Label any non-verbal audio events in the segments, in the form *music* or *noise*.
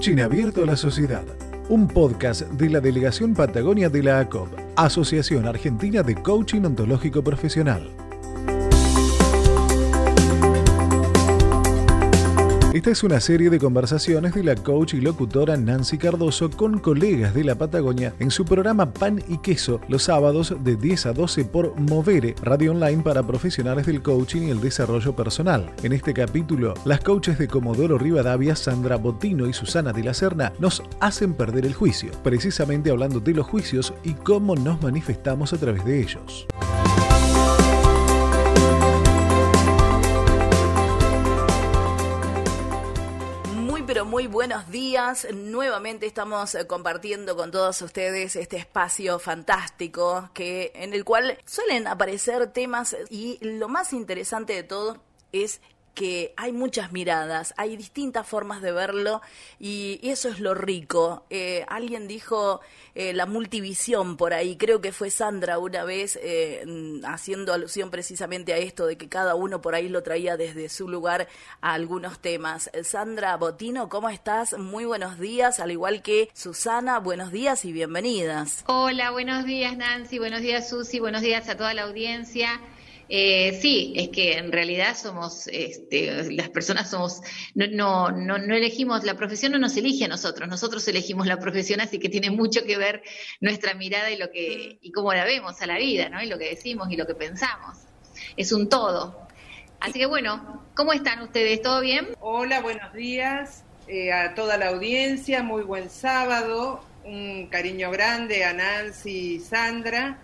Coaching Abierto a la Sociedad, un podcast de la Delegación Patagonia de la ACOP, Asociación Argentina de Coaching Ontológico Profesional. Esta es una serie de conversaciones de la coach y locutora Nancy Cardoso con colegas de la Patagonia en su programa Pan y Queso los sábados de 10 a 12 por Movere, radio online para profesionales del coaching y el desarrollo personal. En este capítulo, las coaches de Comodoro Rivadavia, Sandra Botino y Susana de la Serna, nos hacen perder el juicio, precisamente hablando de los juicios y cómo nos manifestamos a través de ellos. Muy buenos días. Nuevamente estamos eh, compartiendo con todos ustedes este espacio fantástico que en el cual suelen aparecer temas y lo más interesante de todo es que hay muchas miradas, hay distintas formas de verlo y, eso es lo rico. Eh, alguien dijo eh, la multivisión por ahí, creo que fue Sandra una vez eh, haciendo alusión precisamente a esto de que cada uno por ahí lo traía desde su lugar a algunos temas. Sandra Botino, ¿cómo estás? Muy buenos días, al igual que Susana, buenos días y bienvenidas. Hola, buenos días Nancy, buenos días Susi, buenos días a toda la audiencia. Eh, sí, es que en realidad somos, este, las personas somos, no, no, no, no, elegimos, la profesión no nos elige a nosotros, nosotros elegimos la profesión, así que tiene mucho que ver nuestra mirada y lo que, y cómo la vemos a la vida, ¿no? Y lo que decimos y lo que pensamos. Es un todo. Así que bueno, ¿cómo están ustedes? ¿Todo bien? Hola, buenos días eh, a toda la audiencia, muy buen sábado, un cariño grande a Nancy y Sandra.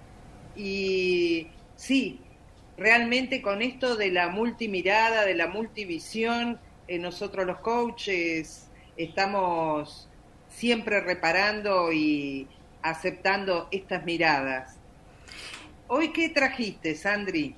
Y sí, realmente con esto de la multimirada, de la multivisión, eh, nosotros los coaches estamos siempre reparando y aceptando estas miradas. Hoy, ¿qué trajiste, Sandri?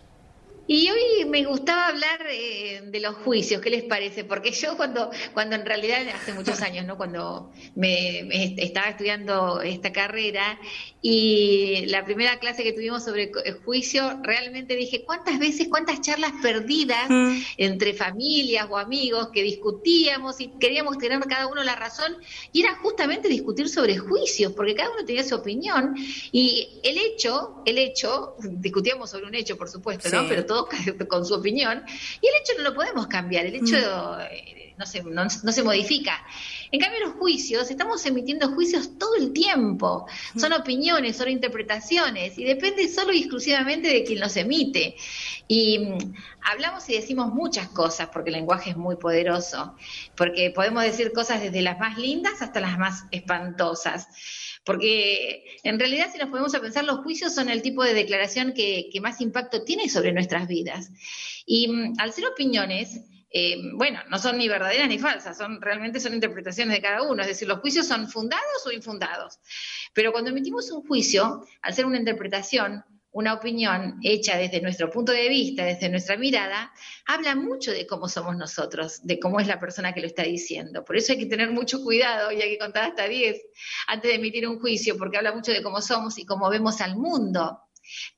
Y hoy me gustaba hablar eh, de los juicios, ¿qué les parece? Porque yo cuando, cuando en realidad hace muchos años, ¿no? Cuando me, estaba estudiando esta carrera y la primera clase que tuvimos sobre juicio, realmente dije, ¿cuántas veces, cuántas charlas perdidas mm. entre familias o amigos que discutíamos y queríamos tener cada uno la razón? Y era justamente discutir sobre juicios, porque cada uno tenía su opinión y el hecho, el hecho, discutíamos sobre un hecho, por supuesto, ¿no? Pero todo *laughs* con su opinión, y el hecho no lo podemos cambiar, el hecho mm. eh, no, se, no, se modifica. En cambio, los juicios, estamos emitiendo juicios todo el tiempo, son opiniones, son interpretaciones, y depende solo y exclusivamente de quien los emite. Y mm, hablamos y decimos muchas cosas, porque el lenguaje es muy poderoso, porque podemos decir cosas desde las más lindas hasta las más espantosas. Porque en realidad, si nos podemos a pensar, los juicios son el tipo de declaración que, más impacto tiene sobre nuestras vidas. Y mm, al ser opiniones, eh, bueno, no son ni verdaderas ni falsas, son realmente son interpretaciones de cada uno, es decir, los juicios son fundados o infundados. Pero cuando emitimos un juicio, al ser una interpretación, una opinión hecha desde nuestro punto de vista, desde nuestra mirada, habla mucho de cómo somos nosotros, de cómo es la persona que lo está diciendo. Por eso hay que tener mucho cuidado y hay que contar hasta 10 antes de emitir un juicio, porque habla mucho de cómo somos y cómo vemos al mundo.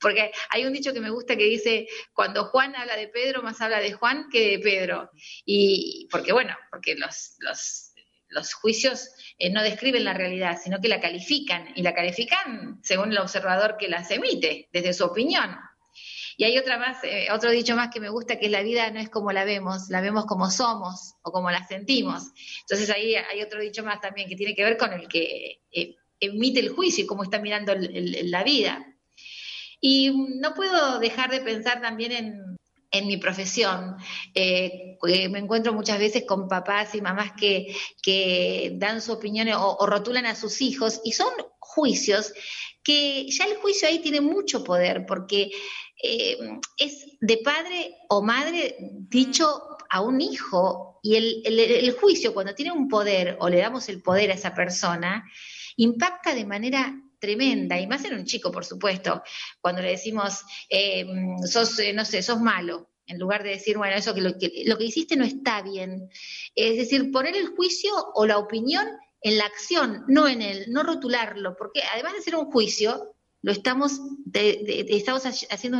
Porque hay un dicho que me gusta que dice, cuando Juan habla de Pedro, más habla de Juan que de Pedro. Y porque, bueno, porque los, los, los juicios eh, no describen la realidad, sino que la califican, y la califican según el observador que las emite, desde su opinión. Y hay otra más, eh, otro dicho más que me gusta, que la vida no es como la vemos, la vemos como somos o como la sentimos. Entonces ahí hay otro dicho más también que tiene que ver con el que eh, emite el juicio y cómo está mirando la vida. Y no puedo dejar de pensar también en, mi profesión. Eh, me encuentro muchas veces con papás y mamás que, dan su opinión o, rotulan a sus hijos y son juicios que ya el juicio ahí tiene mucho poder porque eh, es de padre o madre dicho a un hijo y el, el, juicio cuando tiene un poder o le damos el poder a esa persona impacta de manera tremenda, y más en un chico, por supuesto, cuando le decimos, eh, sos, eh, no sé, sos malo, en lugar de decir, bueno, eso que lo, que lo que hiciste no está bien. Es decir, poner el juicio o la opinión en la acción, no en el, no rotularlo, porque además de ser un juicio, lo estamos, estamos haciendo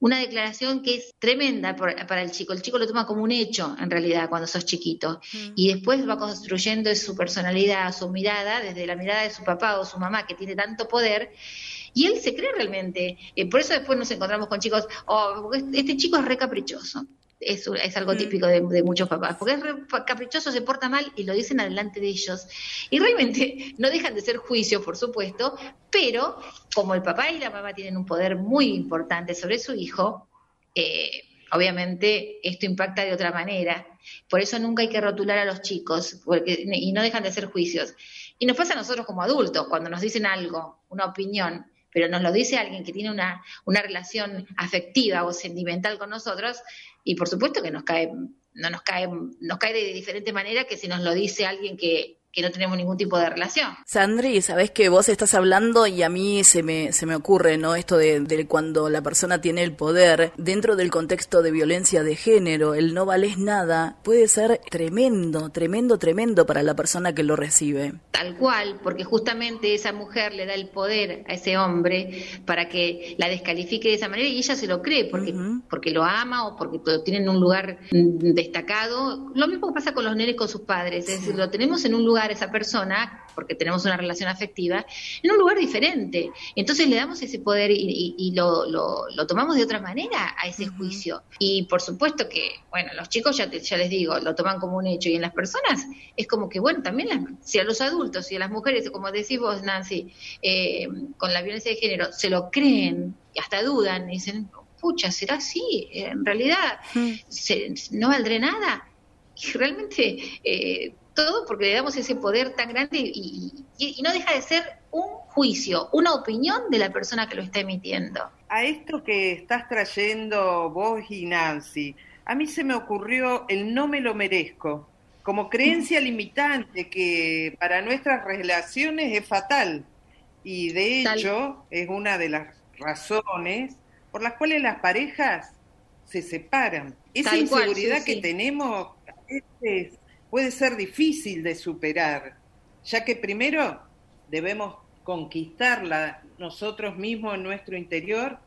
una declaración que es tremenda para el chico. El chico lo toma como un hecho, en realidad, cuando sos chiquito. Y después va construyendo su personalidad, su mirada, desde la mirada de su papá o su mamá, que tiene tanto poder. Y él se cree realmente. Eh, por eso después nos encontramos con chicos, oh, este chico es re caprichoso es, es algo típico de, muchos papás, porque es caprichoso, se porta mal y lo dicen adelante de ellos. Y realmente *laughs* no dejan de ser juicios, por supuesto, pero como el papá y la mamá tienen un poder muy importante sobre su hijo, eh, obviamente esto impacta de otra manera. Por eso nunca hay que rotular a los chicos porque, y no dejan de ser juicios. Y nos pasa a nosotros como adultos, cuando nos dicen algo, una opinión, pero nos lo dice alguien que tiene una, una relación afectiva o sentimental con nosotros, y por supuesto que nos cae, no nos cae, nos cae de diferente manera que si nos lo dice alguien que, que no tenemos ningún tipo de relación. Sandri, sabes que vos estás hablando y a mí se me, se me ocurre, ¿no? Esto de, de, cuando la persona tiene el poder dentro del contexto de violencia de género, el no vales nada, puede ser tremendo, tremendo, tremendo para la persona que lo recibe. Tal cual, porque justamente esa mujer le da el poder a ese hombre para que la descalifique de esa manera y ella se lo cree porque, porque lo ama o porque lo tiene en un lugar destacado. Lo mismo pasa con los nenes con sus padres, es decir, lo tenemos en un lugar esa persona, porque tenemos una relación afectiva, en un lugar diferente. Entonces le damos ese poder y, lo, lo, tomamos de otra manera a ese juicio. Y por supuesto que, bueno, los chicos ya, ya les digo, lo toman como un hecho y en las personas es como que, bueno, también si a los adultos y a las mujeres, como decís vos, Nancy, eh, con la violencia de género, se lo creen y hasta dudan y dicen, pucha, ¿será así? En realidad, ¿no valdré nada? Y realmente eh, todo porque le damos ese poder tan grande y, no deja de ser un juicio, una opinión de la persona que lo está emitiendo. A esto que estás trayendo vos y Nancy, a mí se me ocurrió el no me lo merezco, como creencia limitante que para nuestras relaciones es fatal y de hecho es una de las razones por las cuales las parejas se separan. Esa inseguridad que tenemos es puede ser difícil de superar, ya que primero debemos conquistarla nosotros mismos en nuestro interior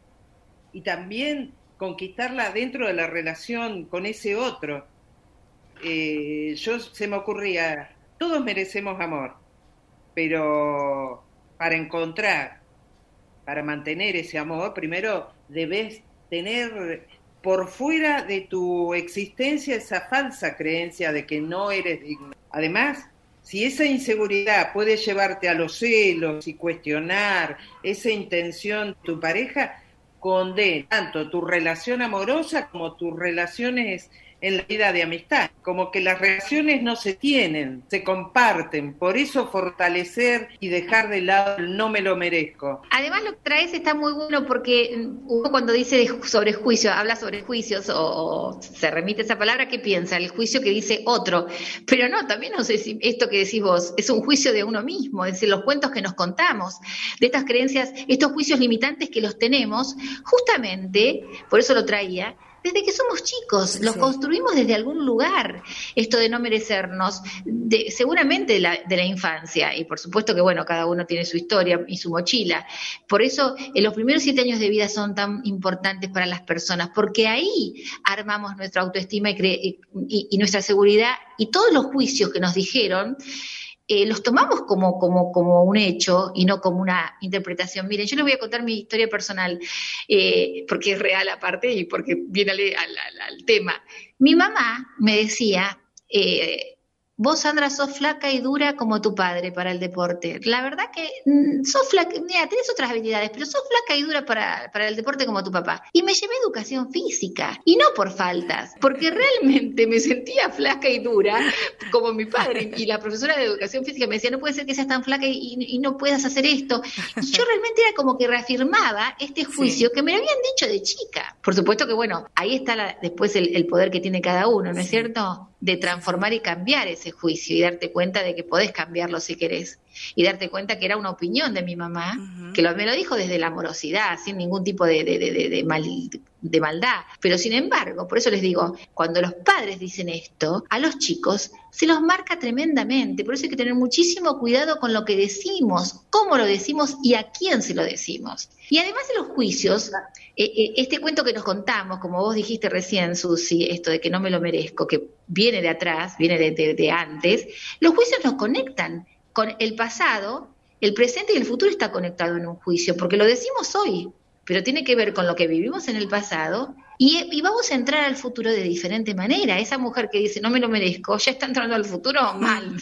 y también conquistarla dentro de la relación con ese otro. Eh, yo se me ocurría, todos merecemos amor, pero para encontrar, para mantener ese amor, primero debes tener por fuera de tu existencia esa falsa creencia de que no eres digno. Además, si esa inseguridad puede llevarte a los celos y cuestionar esa intención de tu pareja, condena tanto tu relación amorosa como tus relaciones en la vida de amistad, como que las relaciones no se tienen, se comparten, por eso fortalecer y dejar de lado el no me lo merezco. Además lo que traes está muy bueno porque uno cuando dice sobre juicio, habla sobre juicios o, se remite esa palabra, ¿qué piensa? El juicio que dice otro, pero no, también no sé si esto que decís vos es un juicio de uno mismo, es decir, los cuentos que nos contamos, de estas creencias, estos juicios limitantes que los tenemos, justamente, por eso lo traía, desde que somos chicos, los construimos desde algún lugar, esto de no merecernos, de, seguramente de la, de la, infancia, y por supuesto que bueno, cada uno tiene su historia y su mochila. Por eso en los primeros siete años de vida son tan importantes para las personas, porque ahí armamos nuestra autoestima y, y nuestra seguridad y todos los juicios que nos dijeron eh, los tomamos como, como, como un hecho y no como una interpretación. Miren, yo les voy a contar mi historia personal, eh, porque es real aparte y porque viene al, tema. Mi mamá me decía, eh, Vos, Sandra, sos flaca y dura como tu padre para el deporte. La verdad que mm, sos flaca, mira, tenés otras habilidades, pero sos flaca y dura para, para, el deporte como tu papá. Y me llevé educación física, y no por faltas, porque realmente me sentía flaca y dura como mi padre. Y la profesora de educación física me decía, no puede ser que seas tan flaca y, no puedas hacer esto. Y yo realmente era como que reafirmaba este juicio que me habían dicho de chica. Por supuesto que, bueno, ahí está después el, el poder que tiene cada uno, ¿no es cierto? De transformar y cambiar ese juicio y darte cuenta de que podés cambiarlo si querés. Y darte cuenta que era una opinión de mi mamá, que lo, me lo dijo desde la amorosidad, sin ningún tipo de, de, de, de maldad. Pero sin embargo, por eso les digo, cuando los padres dicen esto, a los chicos se los marca tremendamente. Por eso hay que tener muchísimo cuidado con lo que decimos, cómo lo decimos y a quién se lo decimos. Y además de los juicios, eh, eh, este cuento que nos contamos, como vos dijiste recién, Susi, esto de que no me lo merezco, que viene de atrás, viene de antes, los juicios nos conectan con el pasado, el presente y el futuro está conectado en un juicio, porque lo decimos hoy, pero tiene que ver con lo que vivimos en el pasado y, vamos a entrar al futuro de diferente manera. Esa mujer que dice no me lo merezco, ya está entrando al futuro mal,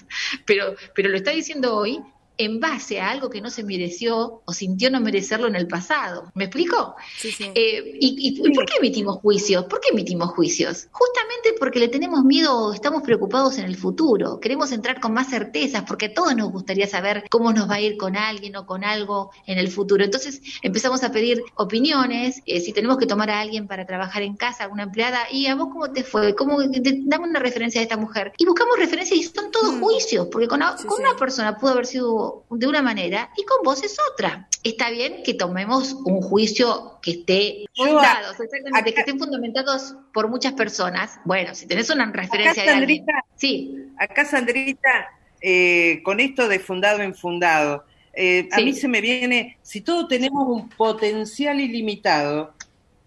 pero, pero lo está diciendo hoy en base a algo que no se mereció o sintió no merecerlo en el pasado. ¿Me explico? Sí, sí. Eh, y, por qué emitimos juicios? ¿Por qué emitimos juicios? Justamente porque le tenemos miedo, estamos preocupados en el futuro, queremos entrar con más certezas, porque a todos nos gustaría saber cómo nos va a ir con alguien o con algo en el futuro. Entonces empezamos a pedir opiniones, eh, si tenemos que tomar a alguien para trabajar en casa, una empleada, y a vos cómo te fue, ¿Cómo, dame una referencia de esta mujer. Y buscamos referencias y son todos mm. juicios, porque con, con una persona pudo haber sido de una manera y con vos es otra. Está bien que tomemos un juicio que esté fundado, exactamente, que estén fundamentados por muchas personas. Bueno, si tenés una referencia acá, Sandrita, sí. Acá, Sandrita, eh, con esto de fundado en fundado, eh, a mí se me viene, si todos tenemos un potencial ilimitado,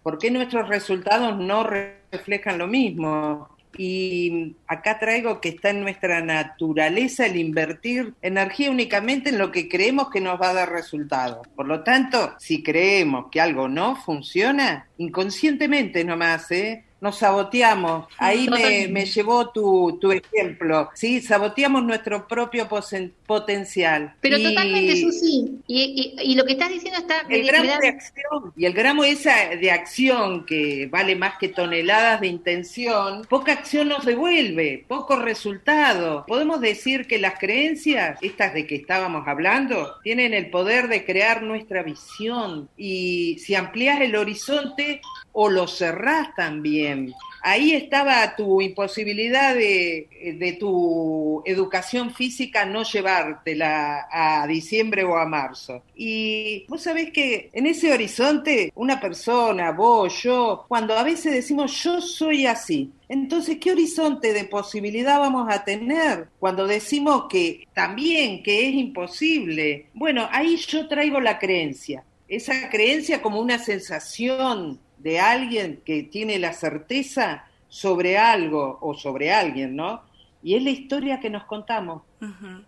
¿por qué nuestros resultados no reflejan lo mismo? Y acá traigo que está en nuestra naturaleza el invertir energía únicamente en lo que creemos que nos va a dar resultados. Por lo tanto, si creemos que algo no funciona, inconscientemente nomás, ¿eh? nos saboteamos. Ahí me, llevó tu, tu, ejemplo, ¿sí? Saboteamos nuestro propio potencial. Pero totalmente, Susi. Y, y, lo que estás diciendo está... El gramo de acción, y el gramo esa de acción que vale más que toneladas de intención, poca acción nos devuelve, poco resultado. Podemos decir que las creencias, estas de que estábamos hablando, tienen el poder de crear nuestra visión. Y si amplías el horizonte, o lo cerrás también. Ahí estaba tu imposibilidad de, tu educación física no llevártela a diciembre o a marzo. Y vos sabés que en ese horizonte, una persona, vos, yo, cuando a veces decimos yo soy así, entonces, ¿qué horizonte de posibilidad vamos a tener cuando decimos que también, que es imposible? Bueno, ahí yo traigo la creencia. Esa creencia como una sensación de alguien que tiene la certeza sobre algo o sobre alguien, ¿no? Y es la historia que nos contamos.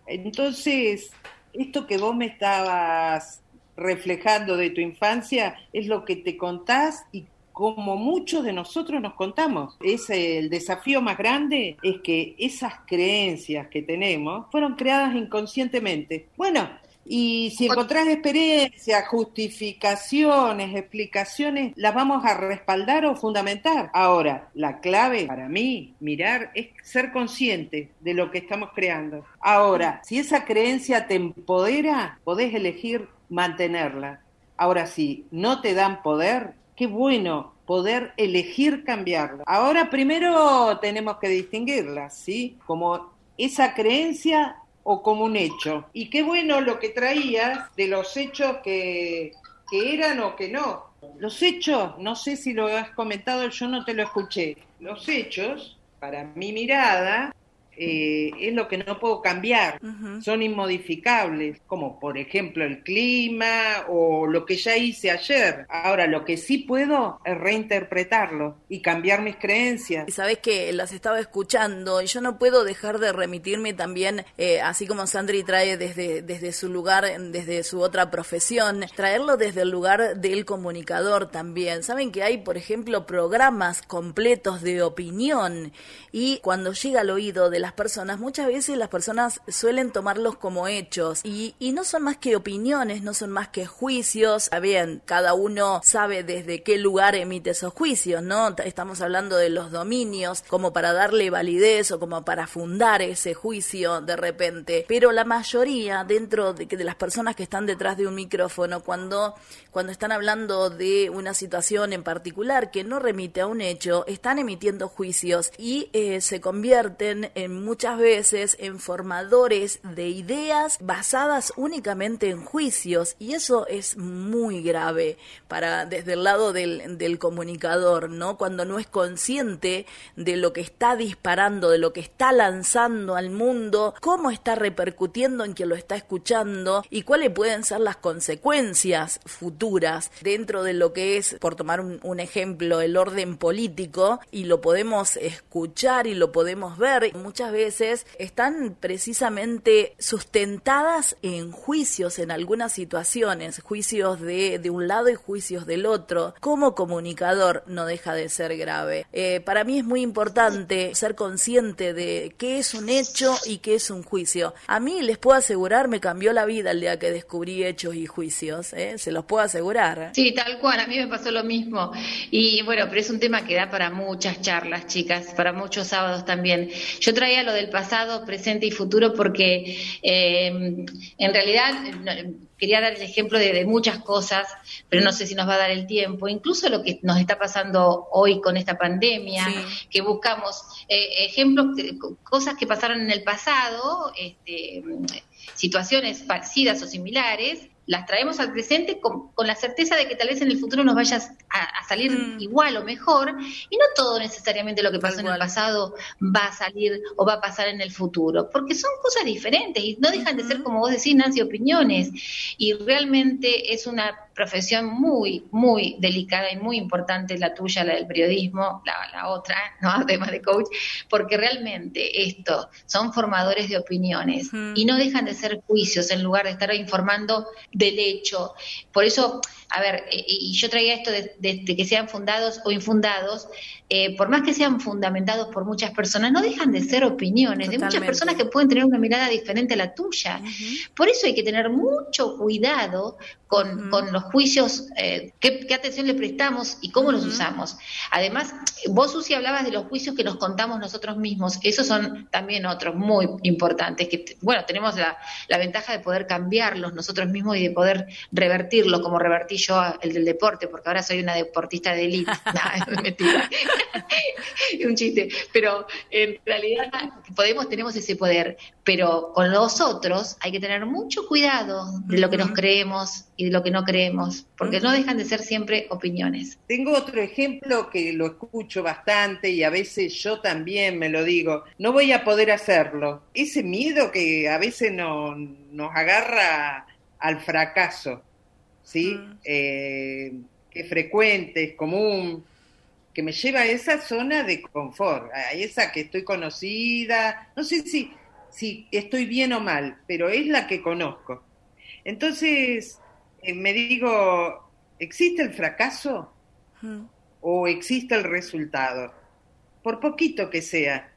Entonces, esto que vos me estabas reflejando de tu infancia es lo que te contás y como muchos de nosotros nos contamos. Es el desafío más grande es que esas creencias que tenemos fueron creadas inconscientemente. Bueno, y si encontrás experiencias, justificaciones, explicaciones, las vamos a respaldar o fundamentar. Ahora, la clave para mí, mirar, es ser consciente de lo que estamos creando. Ahora, si esa creencia te empodera, podés elegir mantenerla. Ahora, si no te dan poder, qué bueno poder elegir cambiarla. Ahora, primero tenemos que distinguirla, ¿sí? Como esa creencia o como un hecho. Y qué bueno lo que traías de los hechos que, que eran o que no. Los hechos, no sé si lo has comentado, yo no te lo escuché. Los hechos, para mi mirada, eh, es lo que no puedo cambiar, son inmodificables, como por ejemplo el clima o lo que ya hice ayer. Ahora, lo que sí puedo es reinterpretarlo y cambiar mis creencias. Sabes que las estaba escuchando y yo no puedo dejar de remitirme también, eh, así como Sandri trae desde, desde su lugar, desde su otra profesión, traerlo desde el lugar del comunicador también. Saben que hay, por ejemplo, programas completos de opinión y cuando llega al oído de la las personas, muchas veces las personas suelen tomarlos como hechos y, no son más que opiniones, no son más que juicios. Bien, cada uno sabe desde qué lugar emite esos juicios, ¿no? Estamos hablando de los dominios como para darle validez o como para fundar ese juicio de repente. Pero la mayoría dentro de, de las personas que están detrás de un micrófono, cuando, cuando están hablando de una situación en particular que no remite a un hecho, están emitiendo juicios y eh, se convierten en muchas veces en formadores de ideas basadas únicamente en juicios y eso es muy grave para desde el lado del, comunicador, ¿no? Cuando no es consciente de lo que está disparando, de lo que está lanzando al mundo, cómo está repercutiendo en quien lo está escuchando y cuáles pueden ser las consecuencias futuras dentro de lo que es, por tomar un, un ejemplo, el orden político y lo podemos escuchar y lo podemos ver. Muchas veces están precisamente sustentadas en juicios en algunas situaciones, juicios de, de un lado y juicios del otro. Como comunicador no deja de ser grave. Eh, para mí es muy importante ser consciente de qué es un hecho y qué es un juicio. A mí les puedo asegurar, me cambió la vida el día que descubrí hechos y juicios, ¿eh? se los puedo asegurar. Sí, tal cual, a mí me pasó lo mismo. Y bueno, pero es un tema que da para muchas charlas, chicas, para muchos sábados también. Yo traía lo del pasado, presente y futuro porque eh, en realidad quería dar el ejemplo de, muchas cosas, pero no sé si nos va a dar el tiempo, incluso lo que nos está pasando hoy con esta pandemia, que buscamos eh, ejemplos, cosas que pasaron en el pasado, este, situaciones parecidas o similares, las traemos al presente con, la certeza de que tal vez en el futuro nos vaya a, salir mm. igual o mejor, y no todo necesariamente lo que pasó en el pasado va a salir o va a pasar en el futuro, porque son cosas diferentes y no dejan de ser, como vos decís, Nancy, opiniones, y realmente es una profesión muy, muy delicada y muy importante la tuya, la del periodismo, la, otra, *laughs* ¿no? además de coach, porque realmente esto son formadores de opiniones y no dejan de ser juicios en lugar de estar informando del hecho. Por eso, a ver, eh, y yo traía esto de, que sean fundados o infundados, eh, por más que sean fundamentados por muchas personas, no dejan de ser opiniones de muchas personas que pueden tener una mirada diferente a la tuya. Por eso hay que tener mucho cuidado con, con los juicios, eh, qué, atención le prestamos y cómo los usamos. Además, vos, Susi, hablabas de los juicios que nos contamos nosotros mismos, esos son también otros muy importantes, que, bueno, tenemos la, la ventaja de poder cambiarlos nosotros mismos y de poder revertirlos, como revertí yo el del deporte, porque ahora soy una deportista de élite. *laughs* no, es mentira. *laughs* un chiste. Pero en realidad podemos, tenemos ese poder. Pero con los otros hay que tener mucho cuidado de lo que nos creemos y de lo que no creemos, porque no dejan de ser siempre opiniones. Tengo otro ejemplo que lo escucho bastante y a veces yo también me lo digo, no voy a poder hacerlo. Ese miedo que a veces no, nos agarra al fracaso, ¿sí? Eh, que es frecuente, es común, que me lleva a esa zona de confort, a esa que estoy conocida, no sé si, si estoy bien o mal, pero es la que conozco. Entonces, eh, me digo, ¿existe el fracaso o existe el resultado? Por poquito que sea.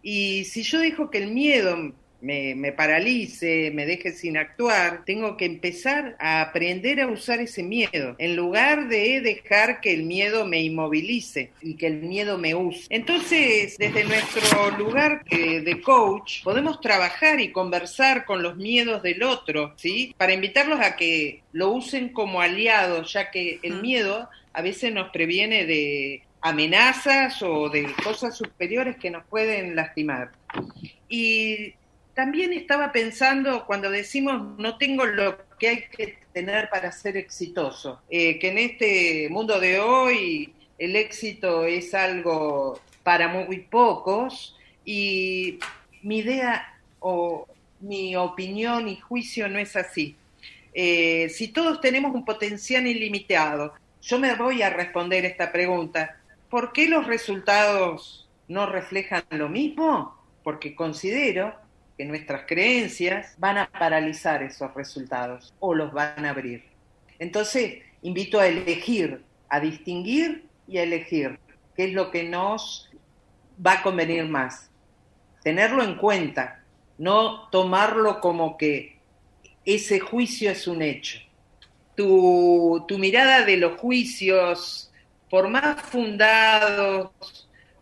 Y si yo dejo que el miedo me, me, paralice, me deje sin actuar, tengo que empezar a aprender a usar ese miedo, en lugar de dejar que el miedo me inmovilice y que el miedo me use. Entonces, desde nuestro lugar de coach, podemos trabajar y conversar con los miedos del otro, ¿sí? Para invitarlos a que lo usen como aliados, ya que el miedo a veces nos previene de amenazas o de cosas superiores que nos pueden lastimar. Y también estaba pensando cuando decimos no tengo lo que hay que tener para ser exitoso, eh, que en este mundo de hoy el éxito es algo para muy pocos y mi idea o mi opinión y juicio no es así. Eh, si todos tenemos un potencial ilimitado, yo me voy a responder esta pregunta. ¿Por qué los resultados no reflejan lo mismo? Porque considero que nuestras creencias van a paralizar esos resultados o los van a abrir. Entonces, invito a elegir, a distinguir y a elegir qué es lo que nos va a convenir más. Tenerlo en cuenta, no tomarlo como que ese juicio es un hecho. Tu, mirada de los juicios, por más fundados,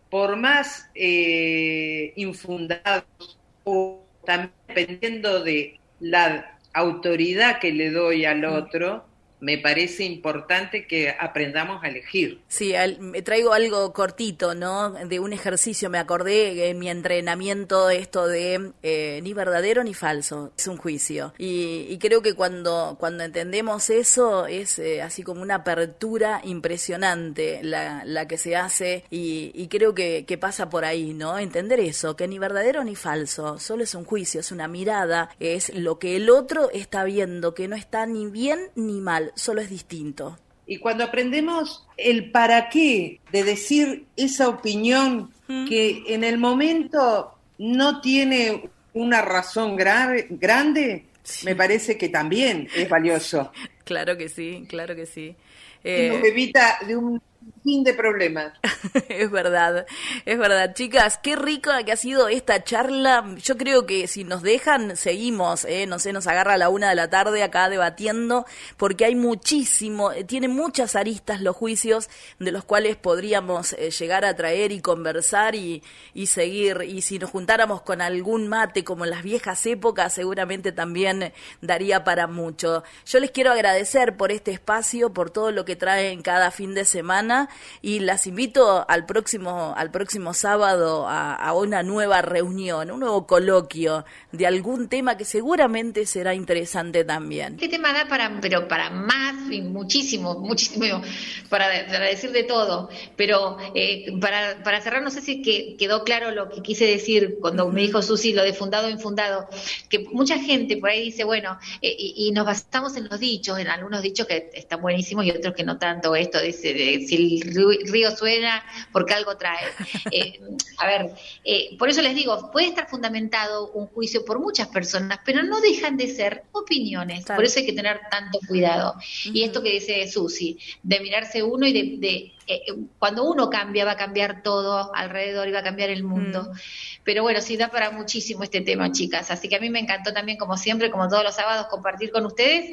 por más eh, infundados o también dependiendo de la autoridad que le doy al otro, me parece importante que aprendamos a elegir. Sí, me traigo algo cortito, ¿no? De un ejercicio, me acordé en mi entrenamiento esto de eh, ni verdadero ni falso, es un juicio. Y, creo que cuando, cuando entendemos eso es eh, así como una apertura impresionante la, la que se hace y, creo que, que pasa por ahí, ¿no? Entender eso, que ni verdadero ni falso, solo es un juicio, es una mirada, es lo que el otro está viendo, que no está ni bien ni mal solo es distinto. Y cuando aprendemos el para qué de decir esa opinión que en el momento no tiene una razón grave, grande, me parece que también es valioso. *laughs* Claro que sí, claro que sí. nos evita de un fin de problemas. *laughs* es verdad, es verdad. Chicas, qué rica que ha sido esta charla. Yo creo que si nos dejan, seguimos, ¿eh? no sé, nos agarra a la una de la tarde acá debatiendo, porque hay muchísimo, eh, tiene muchas aristas los juicios de los cuales podríamos eh, llegar a traer y conversar y, y seguir. Y si nos juntáramos con algún mate como en las viejas épocas, seguramente también daría para mucho. Yo les quiero agradecer por este espacio, por todo lo que traen cada fin de semana y las invito al próximo, al próximo sábado a, una nueva reunión, un nuevo coloquio de algún tema que seguramente será interesante también. Este tema da para, pero para más, muchísimo, muchísimo, para, decir de todo, pero eh, para, para cerrar, no sé si que, quedó claro lo que quise decir cuando me dijo Susi lo de fundado o infundado, que mucha gente por ahí dice, bueno, eh, y, nos basamos en los dichos, en algunos dichos que están buenísimos y otros que no tanto, esto dice, de, si río suena porque algo trae. *laughs* Eh, a ver, eh, por eso les digo, puede estar fundamentado un juicio por muchas personas, pero no dejan de ser opiniones. Por eso hay que tener tanto cuidado. Y esto que dice Susi, de mirarse uno y de eh, cuando uno cambia, va a cambiar todo alrededor y va a cambiar el mundo. Mm. Pero bueno, sí da para muchísimo este tema, chicas. Así que a mí me encantó también, como siempre, como todos los sábados, compartir con ustedes.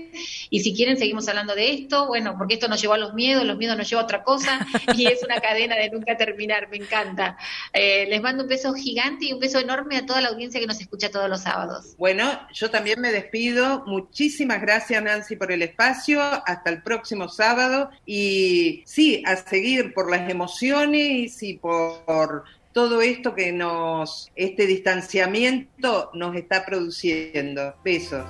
Y si quieren, seguimos hablando de esto. Bueno, porque esto nos llevó a los miedos, los miedos nos llevó a otra cosa. *laughs* Y es una cadena de nunca terminar. Me encanta. Eh, les mando un beso gigante y un beso enorme a toda la audiencia que nos escucha todos los sábados. Bueno, yo también me despido. Muchísimas gracias, Nancy, por el espacio. Hasta el próximo sábado. Y sí, a seguir por las emociones y por todo esto que nos, este distanciamiento nos está produciendo. Besos.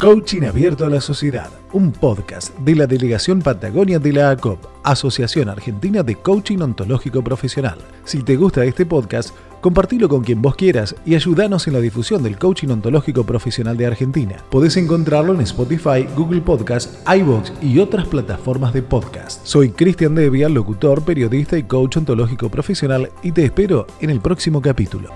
Coaching Abierto a la Sociedad, un podcast de la Delegación Patagonia de la ACOP, Asociación Argentina de Coaching Ontológico Profesional. Si te gusta este podcast, compartilo con quien vos quieras y ayúdanos en la difusión del coaching ontológico profesional de Argentina. Podés encontrarlo en Spotify, Google Podcast, iVoox y otras plataformas de podcast. Soy Cristian Devia, locutor, periodista y coach ontológico profesional y te espero en el próximo capítulo.